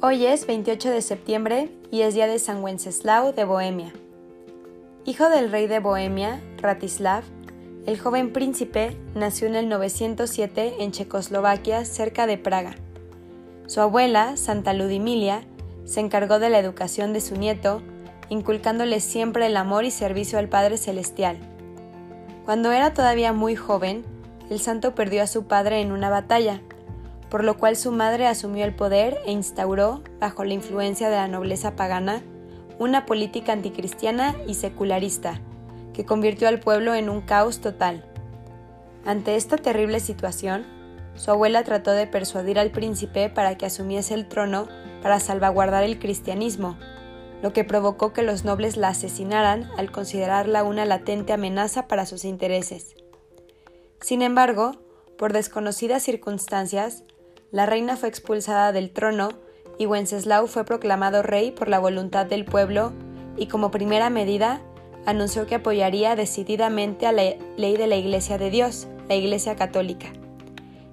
Hoy es 28 de septiembre y es día de San Wenceslao de Bohemia. Hijo del rey de Bohemia, Ratislav, el joven príncipe nació en el 907 en Checoslovaquia, cerca de Praga. Su abuela, Santa Ludimilia, se encargó de la educación de su nieto, inculcándole siempre el amor y servicio al Padre Celestial. Cuando era todavía muy joven, el santo perdió a su padre en una batalla, por lo cual su madre asumió el poder e instauró, bajo la influencia de la nobleza pagana, una política anticristiana y secularista, que convirtió al pueblo en un caos total. Ante esta terrible situación, su abuela trató de persuadir al príncipe para que asumiese el trono para salvaguardar el cristianismo, lo que provocó que los nobles la asesinaran al considerarla una latente amenaza para sus intereses. Sin embargo, por desconocidas circunstancias, la reina fue expulsada del trono y Wenceslao fue proclamado rey por la voluntad del pueblo y como primera medida anunció que apoyaría decididamente a la ley de la Iglesia de Dios, la Iglesia Católica.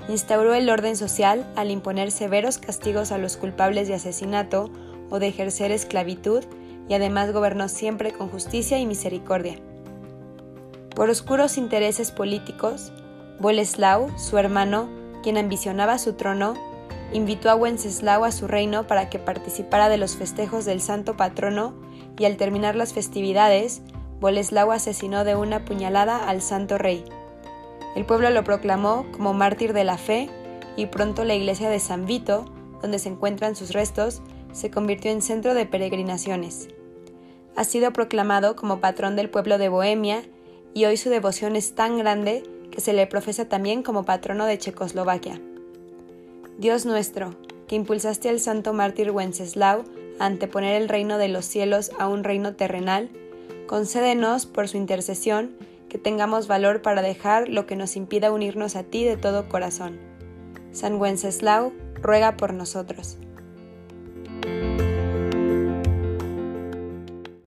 Instauró el orden social al imponer severos castigos a los culpables de asesinato o de ejercer esclavitud y además gobernó siempre con justicia y misericordia. Por oscuros intereses políticos, Boleslao, su hermano, quien ambicionaba su trono, invitó a Wenceslao a su reino para que participara de los festejos del santo patrono y al terminar las festividades, Boleslao asesinó de una puñalada al santo rey. El pueblo lo proclamó como mártir de la fe y pronto la iglesia de San Vito, donde se encuentran sus restos, se convirtió en centro de peregrinaciones. Ha sido proclamado como patrón del pueblo de Bohemia y hoy su devoción es tan grande que se le profesa también como patrono de Checoslovaquia. Dios nuestro, que impulsaste al santo mártir Wenceslao a anteponer el reino de los cielos a un reino terrenal, concédenos, por su intercesión, que tengamos valor para dejar lo que nos impida unirnos a ti de todo corazón. San Wenceslao, ruega por nosotros.